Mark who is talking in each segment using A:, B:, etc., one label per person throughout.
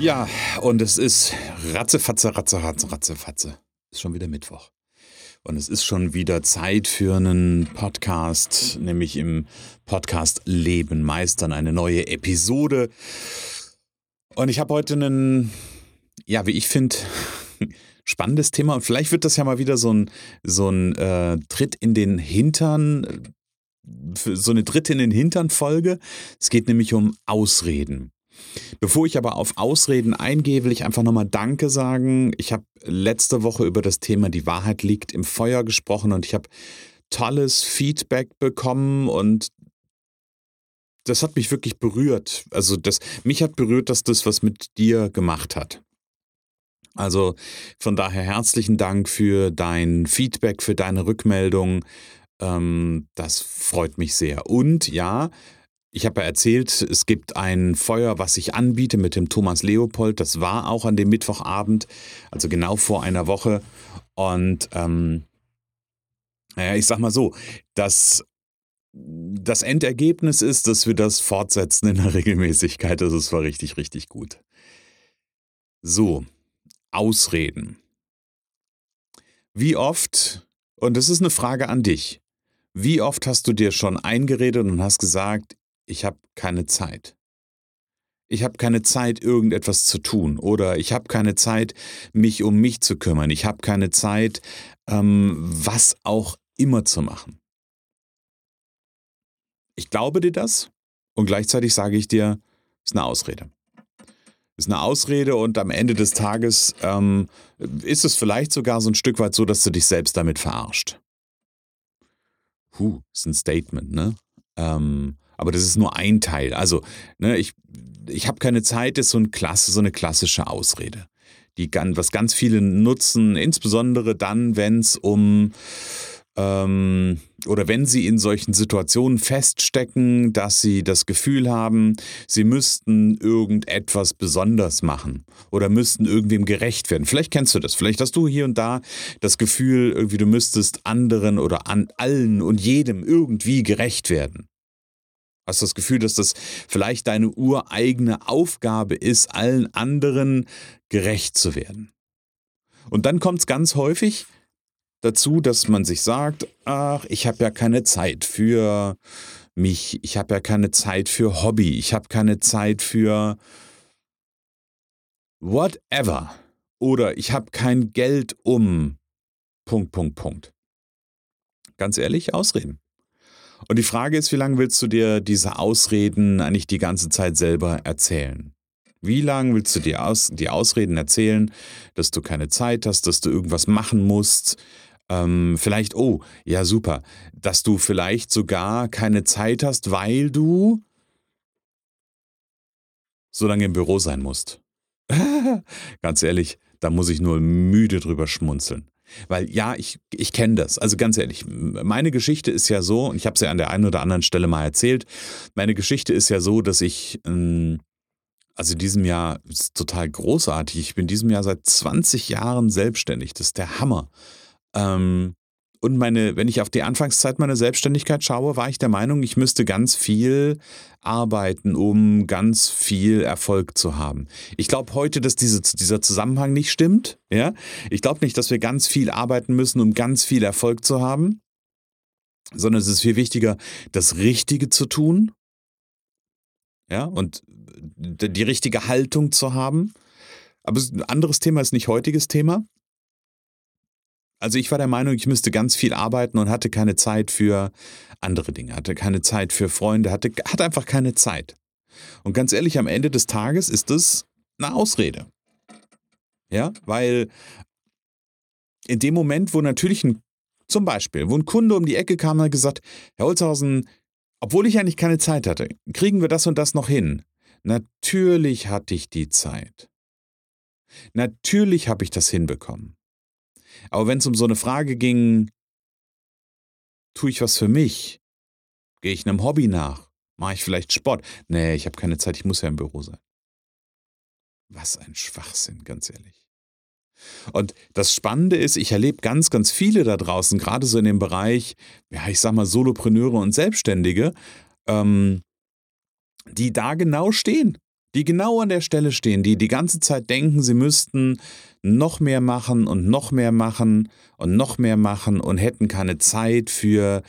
A: Ja, und es ist ratzefatze, ratze, ratze, ratzefatze. Ist schon wieder Mittwoch. Und es ist schon wieder Zeit für einen Podcast, nämlich im Podcast Leben meistern, eine neue Episode. Und ich habe heute einen, ja, wie ich finde, spannendes Thema. Und vielleicht wird das ja mal wieder so ein, so ein äh, Tritt in den Hintern, so eine Dritte in den Hintern-Folge. Es geht nämlich um Ausreden. Bevor ich aber auf Ausreden eingehe, will ich einfach nochmal Danke sagen. Ich habe letzte Woche über das Thema Die Wahrheit liegt im Feuer gesprochen und ich habe tolles Feedback bekommen und das hat mich wirklich berührt. Also das, mich hat berührt, dass das was mit dir gemacht hat. Also von daher herzlichen Dank für dein Feedback, für deine Rückmeldung. Ähm, das freut mich sehr. Und ja, ich habe ja erzählt, es gibt ein Feuer, was ich anbiete mit dem Thomas Leopold. Das war auch an dem Mittwochabend, also genau vor einer Woche. Und ähm, naja, ich sag mal so, das, das Endergebnis ist, dass wir das fortsetzen in der Regelmäßigkeit. Also es war richtig, richtig gut. So, Ausreden. Wie oft, und das ist eine Frage an dich, wie oft hast du dir schon eingeredet und hast gesagt, ich habe keine Zeit. Ich habe keine Zeit, irgendetwas zu tun oder ich habe keine Zeit, mich um mich zu kümmern. Ich habe keine Zeit, ähm, was auch immer zu machen. Ich glaube dir das und gleichzeitig sage ich dir, ist eine Ausrede. Ist eine Ausrede und am Ende des Tages ähm, ist es vielleicht sogar so ein Stück weit so, dass du dich selbst damit verarscht. Puh, ist ein Statement, ne? Ähm, aber das ist nur ein Teil. Also, ne, ich, ich habe keine Zeit, ist so, ein Klasse, so eine klassische Ausrede. Die, was ganz viele nutzen, insbesondere dann, wenn es um ähm, oder wenn sie in solchen Situationen feststecken, dass sie das Gefühl haben, sie müssten irgendetwas besonders machen oder müssten irgendwem gerecht werden. Vielleicht kennst du das. Vielleicht hast du hier und da das Gefühl, irgendwie du müsstest anderen oder an allen und jedem irgendwie gerecht werden. Hast du das Gefühl, dass das vielleicht deine ureigene Aufgabe ist, allen anderen gerecht zu werden? Und dann kommt es ganz häufig dazu, dass man sich sagt, ach, ich habe ja keine Zeit für mich, ich habe ja keine Zeit für Hobby, ich habe keine Zeit für whatever. Oder ich habe kein Geld um. Punkt, Punkt, Punkt. Ganz ehrlich, Ausreden. Und die Frage ist, wie lange willst du dir diese Ausreden eigentlich die ganze Zeit selber erzählen? Wie lange willst du dir aus, die Ausreden erzählen, dass du keine Zeit hast, dass du irgendwas machen musst? Ähm, vielleicht, oh, ja super, dass du vielleicht sogar keine Zeit hast, weil du so lange im Büro sein musst. Ganz ehrlich, da muss ich nur müde drüber schmunzeln. Weil ja, ich, ich kenne das. Also ganz ehrlich, meine Geschichte ist ja so, und ich habe es ja an der einen oder anderen Stelle mal erzählt, meine Geschichte ist ja so, dass ich, ähm, also in diesem Jahr ist total großartig. Ich bin in diesem Jahr seit 20 Jahren selbstständig. Das ist der Hammer. Ähm, und meine, wenn ich auf die Anfangszeit meiner Selbstständigkeit schaue, war ich der Meinung, ich müsste ganz viel arbeiten, um ganz viel Erfolg zu haben. Ich glaube heute, dass diese, dieser Zusammenhang nicht stimmt. Ja? Ich glaube nicht, dass wir ganz viel arbeiten müssen, um ganz viel Erfolg zu haben, sondern es ist viel wichtiger, das Richtige zu tun. Ja, und die richtige Haltung zu haben. Aber ein anderes Thema ist nicht heutiges Thema. Also ich war der Meinung, ich müsste ganz viel arbeiten und hatte keine Zeit für andere Dinge, hatte keine Zeit für Freunde, hatte, hatte einfach keine Zeit. Und ganz ehrlich, am Ende des Tages ist das eine Ausrede. Ja, weil in dem Moment, wo natürlich ein, zum Beispiel, wo ein Kunde um die Ecke kam und hat gesagt, Herr Holzhausen, obwohl ich eigentlich keine Zeit hatte, kriegen wir das und das noch hin? Natürlich hatte ich die Zeit. Natürlich habe ich das hinbekommen. Aber wenn es um so eine Frage ging, tue ich was für mich? Gehe ich einem Hobby nach? Mache ich vielleicht Sport? Nee, ich habe keine Zeit, ich muss ja im Büro sein. Was ein Schwachsinn, ganz ehrlich. Und das Spannende ist, ich erlebe ganz, ganz viele da draußen, gerade so in dem Bereich, ja, ich sag mal, Solopreneure und Selbstständige, ähm, die da genau stehen, die genau an der Stelle stehen, die die ganze Zeit denken, sie müssten noch mehr machen und noch mehr machen und noch mehr machen und hätten keine Zeit für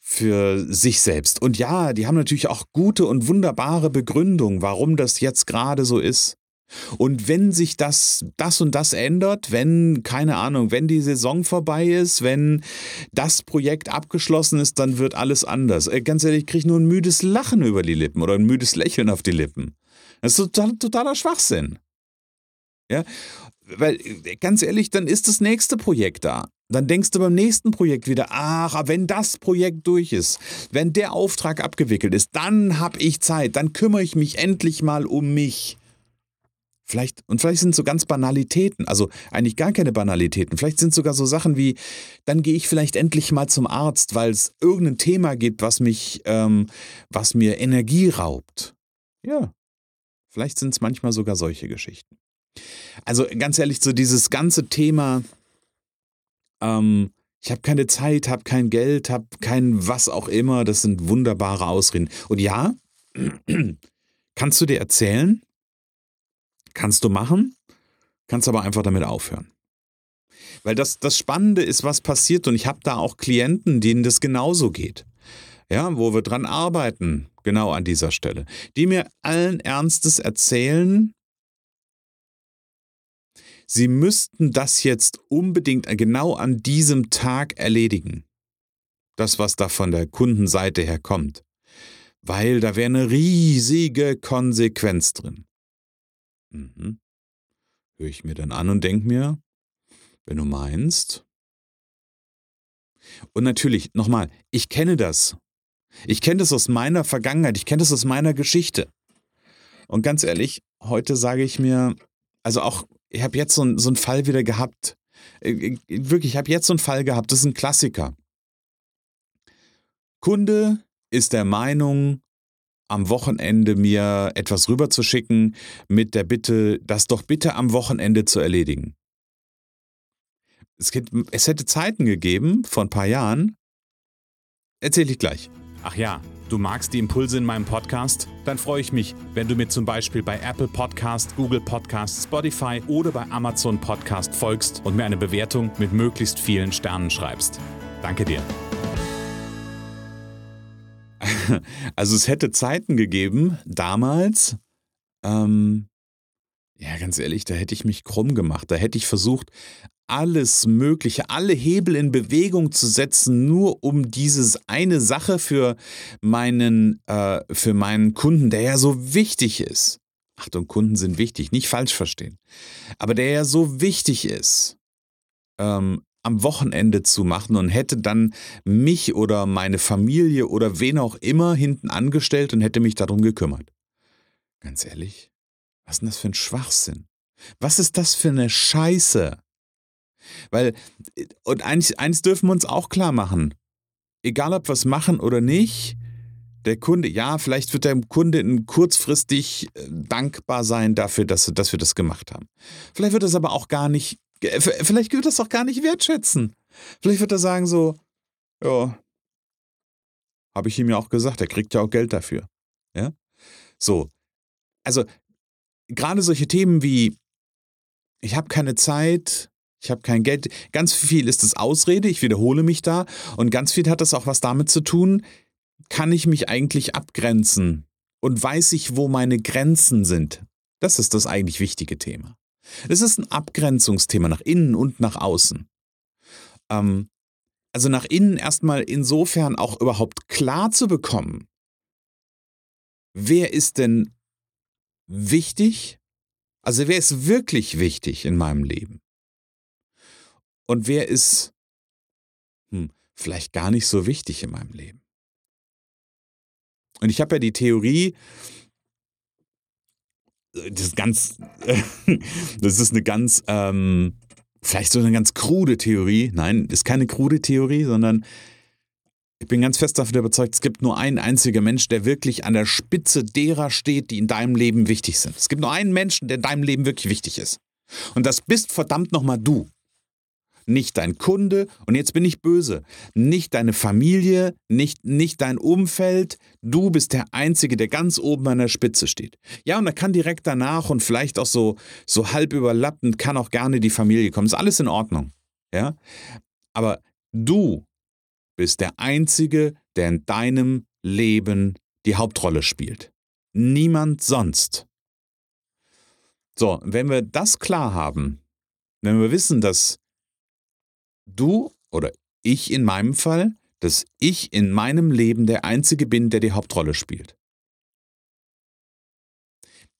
A: für sich selbst. Und ja, die haben natürlich auch gute und wunderbare Begründungen, warum das jetzt gerade so ist. Und wenn sich das, das und das ändert, wenn, keine Ahnung, wenn die Saison vorbei ist, wenn das Projekt abgeschlossen ist, dann wird alles anders. Äh, ganz ehrlich, ich kriege nur ein müdes Lachen über die Lippen oder ein müdes Lächeln auf die Lippen. Das ist total, totaler Schwachsinn. Ja, weil, äh, ganz ehrlich, dann ist das nächste Projekt da. Dann denkst du beim nächsten Projekt wieder, ach, wenn das Projekt durch ist, wenn der Auftrag abgewickelt ist, dann habe ich Zeit, dann kümmere ich mich endlich mal um mich. Vielleicht, und vielleicht sind so ganz Banalitäten, also eigentlich gar keine Banalitäten. Vielleicht sind es sogar so Sachen wie, dann gehe ich vielleicht endlich mal zum Arzt, weil es irgendein Thema gibt, was mich, ähm, was mir Energie raubt. Ja, vielleicht sind es manchmal sogar solche Geschichten. Also ganz ehrlich, so dieses ganze Thema, ähm, ich habe keine Zeit, habe kein Geld, habe kein was auch immer, das sind wunderbare Ausreden. Und ja, kannst du dir erzählen, Kannst du machen, kannst aber einfach damit aufhören. Weil das, das Spannende ist, was passiert, und ich habe da auch Klienten, denen das genauso geht. Ja, wo wir dran arbeiten, genau an dieser Stelle, die mir allen Ernstes erzählen, sie müssten das jetzt unbedingt genau an diesem Tag erledigen. Das, was da von der Kundenseite her kommt. Weil da wäre eine riesige Konsequenz drin. Mhm. Höre ich mir dann an und denke mir, wenn du meinst. Und natürlich, nochmal, ich kenne das. Ich kenne das aus meiner Vergangenheit, ich kenne das aus meiner Geschichte. Und ganz ehrlich, heute sage ich mir, also auch, ich habe jetzt so, so einen Fall wieder gehabt. Äh, äh, wirklich, ich habe jetzt so einen Fall gehabt, das ist ein Klassiker. Kunde ist der Meinung, am Wochenende mir etwas rüberzuschicken mit der Bitte, das doch bitte am Wochenende zu erledigen. Es, hätte Zeiten gegeben, vor ein paar Jahren. Erzähle ich gleich.
B: Ach ja, du magst die Impulse in meinem Podcast? Dann freue ich mich, wenn du mir zum Beispiel bei Apple Podcast, Google Podcast, Spotify oder bei Amazon Podcast folgst und mir eine Bewertung mit möglichst vielen Sternen schreibst. Danke dir.
A: Also es hätte Zeiten gegeben, damals, ähm, ja, ganz ehrlich, da hätte ich mich krumm gemacht. Da hätte ich versucht, alles Mögliche, alle Hebel in Bewegung zu setzen, nur um dieses eine Sache für meinen, äh, für meinen Kunden, der ja so wichtig ist. Achtung, Kunden sind wichtig, nicht falsch verstehen. Aber der ja so wichtig ist, ähm, am Wochenende zu machen und hätte dann mich oder meine Familie oder wen auch immer hinten angestellt und hätte mich darum gekümmert. Ganz ehrlich, was ist denn das für ein Schwachsinn? Was ist das für eine Scheiße? Weil, und eins, eins dürfen wir uns auch klar machen. Egal ob wir es machen oder nicht, der Kunde, ja, vielleicht wird der Kunde kurzfristig äh, dankbar sein dafür, dass, dass wir das gemacht haben. Vielleicht wird es aber auch gar nicht Vielleicht wird das auch gar nicht wertschätzen. Vielleicht wird er sagen so, ja, habe ich ihm ja auch gesagt, er kriegt ja auch Geld dafür. Ja? So. Also, gerade solche Themen wie, ich habe keine Zeit, ich habe kein Geld, ganz viel ist es Ausrede, ich wiederhole mich da und ganz viel hat das auch was damit zu tun, kann ich mich eigentlich abgrenzen und weiß ich, wo meine Grenzen sind? Das ist das eigentlich wichtige Thema. Es ist ein Abgrenzungsthema nach innen und nach außen. Ähm, also nach innen erstmal insofern auch überhaupt klar zu bekommen, wer ist denn wichtig? Also wer ist wirklich wichtig in meinem Leben? Und wer ist hm, vielleicht gar nicht so wichtig in meinem Leben? Und ich habe ja die Theorie, das ist ganz, das ist eine ganz, ähm, vielleicht so eine ganz krude Theorie. Nein, ist keine krude Theorie, sondern ich bin ganz fest davon überzeugt, es gibt nur einen einzigen Mensch, der wirklich an der Spitze derer steht, die in deinem Leben wichtig sind. Es gibt nur einen Menschen, der in deinem Leben wirklich wichtig ist. Und das bist verdammt nochmal du nicht dein Kunde, und jetzt bin ich böse, nicht deine Familie, nicht, nicht dein Umfeld, du bist der Einzige, der ganz oben an der Spitze steht. Ja, und da kann direkt danach und vielleicht auch so, so halb überlappend kann auch gerne die Familie kommen. Ist alles in Ordnung. Ja, aber du bist der Einzige, der in deinem Leben die Hauptrolle spielt. Niemand sonst. So, wenn wir das klar haben, wenn wir wissen, dass du oder ich in meinem Fall, dass ich in meinem Leben der Einzige bin, der die Hauptrolle spielt.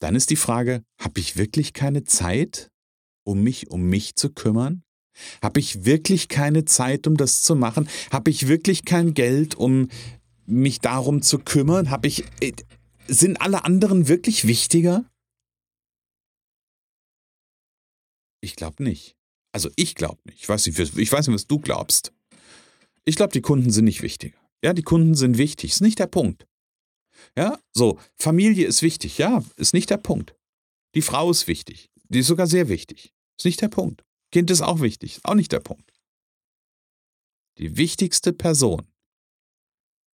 A: Dann ist die Frage, habe ich wirklich keine Zeit, um mich um mich zu kümmern? Habe ich wirklich keine Zeit, um das zu machen? Habe ich wirklich kein Geld, um mich darum zu kümmern? Habe ich äh, sind alle anderen wirklich wichtiger? Ich glaube nicht. Also ich glaube nicht. Ich weiß nicht, ich weiß nicht, was du glaubst. Ich glaube, die Kunden sind nicht wichtiger. Ja, die Kunden sind wichtig. Ist nicht der Punkt. Ja, so, Familie ist wichtig. Ja, ist nicht der Punkt. Die Frau ist wichtig. Die ist sogar sehr wichtig. Ist nicht der Punkt. Kind ist auch wichtig. Ist auch nicht der Punkt. Die wichtigste Person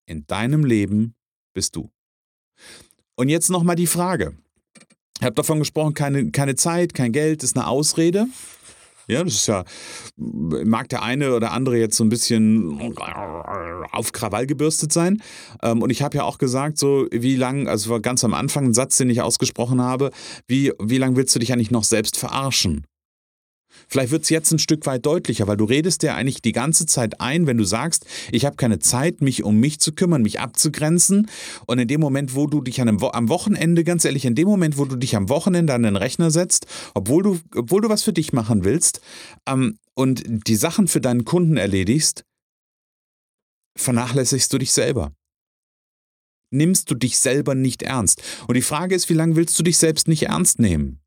A: in deinem Leben bist du. Und jetzt nochmal die Frage. Ich habe davon gesprochen, keine, keine Zeit, kein Geld ist eine Ausrede. Ja, das ist ja, mag der eine oder andere jetzt so ein bisschen auf Krawall gebürstet sein. Ähm, und ich habe ja auch gesagt, so wie lang, also ganz am Anfang ein Satz, den ich ausgesprochen habe, wie, wie lange willst du dich eigentlich noch selbst verarschen? Vielleicht wird es jetzt ein Stück weit deutlicher, weil du redest dir eigentlich die ganze Zeit ein, wenn du sagst, ich habe keine Zeit, mich um mich zu kümmern, mich abzugrenzen. Und in dem Moment, wo du dich an einem am Wochenende, ganz ehrlich, in dem Moment, wo du dich am Wochenende an den Rechner setzt, obwohl du, obwohl du was für dich machen willst ähm, und die Sachen für deinen Kunden erledigst, vernachlässigst du dich selber nimmst du dich selber nicht ernst. Und die Frage ist, wie lange willst du dich selbst nicht ernst nehmen?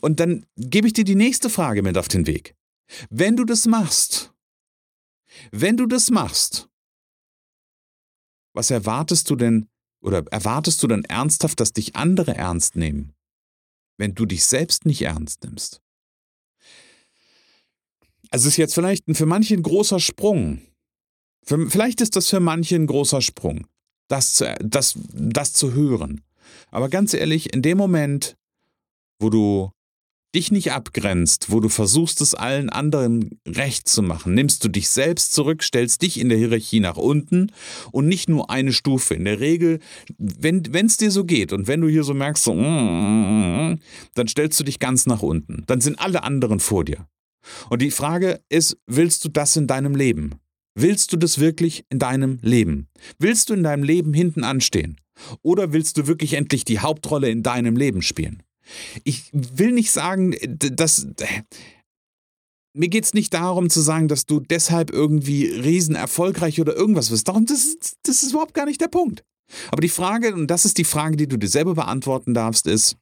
A: Und dann gebe ich dir die nächste Frage mit auf den Weg. Wenn du das machst, wenn du das machst, was erwartest du denn oder erwartest du dann ernsthaft, dass dich andere ernst nehmen, wenn du dich selbst nicht ernst nimmst? Also es ist jetzt vielleicht für manche ein großer Sprung. Für, vielleicht ist das für manche ein großer Sprung, das zu, das, das zu hören. Aber ganz ehrlich, in dem Moment, wo du dich nicht abgrenzt, wo du versuchst, es allen anderen recht zu machen, nimmst du dich selbst zurück, stellst dich in der Hierarchie nach unten und nicht nur eine Stufe. In der Regel, wenn es dir so geht und wenn du hier so merkst, so, mm, mm, mm, dann stellst du dich ganz nach unten. Dann sind alle anderen vor dir. Und die Frage ist, willst du das in deinem Leben? Willst du das wirklich in deinem Leben? Willst du in deinem Leben hinten anstehen? Oder willst du wirklich endlich die Hauptrolle in deinem Leben spielen? Ich will nicht sagen, dass. Mir geht es nicht darum zu sagen, dass du deshalb irgendwie riesen erfolgreich oder irgendwas wirst. Darum, das, das ist überhaupt gar nicht der Punkt. Aber die Frage, und das ist die Frage, die du dir selber beantworten darfst, ist,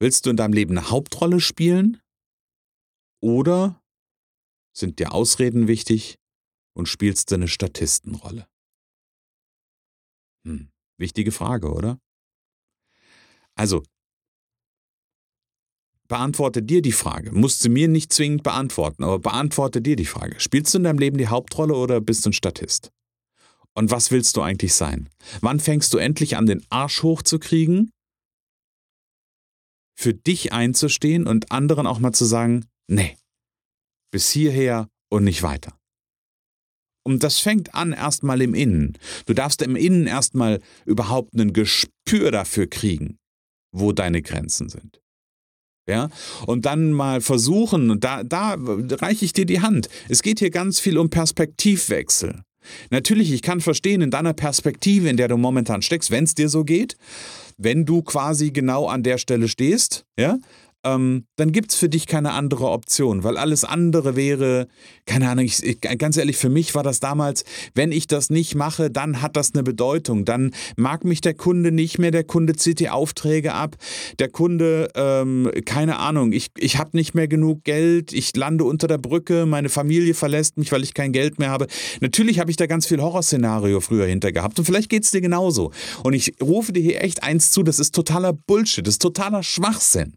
A: willst du in deinem Leben eine Hauptrolle spielen? Oder sind dir Ausreden wichtig und spielst du eine Statistenrolle? Hm, wichtige Frage, oder? Also, beantworte dir die Frage. Musst du mir nicht zwingend beantworten, aber beantworte dir die Frage. Spielst du in deinem Leben die Hauptrolle oder bist du ein Statist? Und was willst du eigentlich sein? Wann fängst du endlich an, den Arsch hochzukriegen, für dich einzustehen und anderen auch mal zu sagen, nee, bis hierher und nicht weiter. Und das fängt an erstmal im Innen. Du darfst im Innen erstmal überhaupt ein Gespür dafür kriegen wo deine Grenzen sind. Ja, und dann mal versuchen, da, da reiche ich dir die Hand. Es geht hier ganz viel um Perspektivwechsel. Natürlich, ich kann verstehen, in deiner Perspektive, in der du momentan steckst, wenn es dir so geht, wenn du quasi genau an der Stelle stehst, ja, ähm, dann gibt es für dich keine andere Option, weil alles andere wäre, keine Ahnung, ich, ich, ganz ehrlich, für mich war das damals, wenn ich das nicht mache, dann hat das eine Bedeutung. Dann mag mich der Kunde nicht mehr, der Kunde zieht die Aufträge ab, der Kunde, ähm, keine Ahnung, ich, ich habe nicht mehr genug Geld, ich lande unter der Brücke, meine Familie verlässt mich, weil ich kein Geld mehr habe. Natürlich habe ich da ganz viel Horrorszenario früher hinter gehabt und vielleicht geht es dir genauso. Und ich rufe dir hier echt eins zu, das ist totaler Bullshit, das ist totaler Schwachsinn.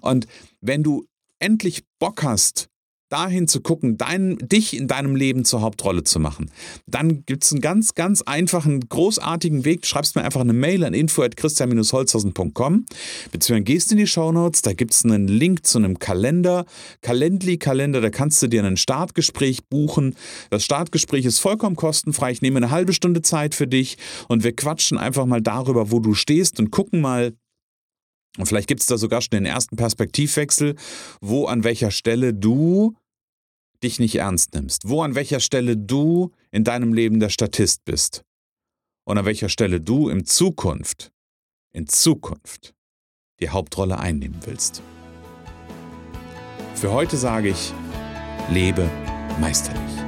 A: Und wenn du endlich Bock hast, dahin zu gucken, dein, dich in deinem Leben zur Hauptrolle zu machen, dann gibt es einen ganz, ganz einfachen, großartigen Weg. Du schreibst mir einfach eine Mail an info.christian-holzhausen.com beziehungsweise gehst in die Shownotes, da gibt es einen Link zu einem Kalender, Calendly-Kalender, da kannst du dir ein Startgespräch buchen. Das Startgespräch ist vollkommen kostenfrei. Ich nehme eine halbe Stunde Zeit für dich und wir quatschen einfach mal darüber, wo du stehst und gucken mal, und vielleicht gibt es da sogar schon den ersten Perspektivwechsel, wo an welcher Stelle du dich nicht ernst nimmst, wo an welcher Stelle du in deinem Leben der Statist bist und an welcher Stelle du in Zukunft, in Zukunft die Hauptrolle einnehmen willst. Für heute sage ich, lebe meisterlich.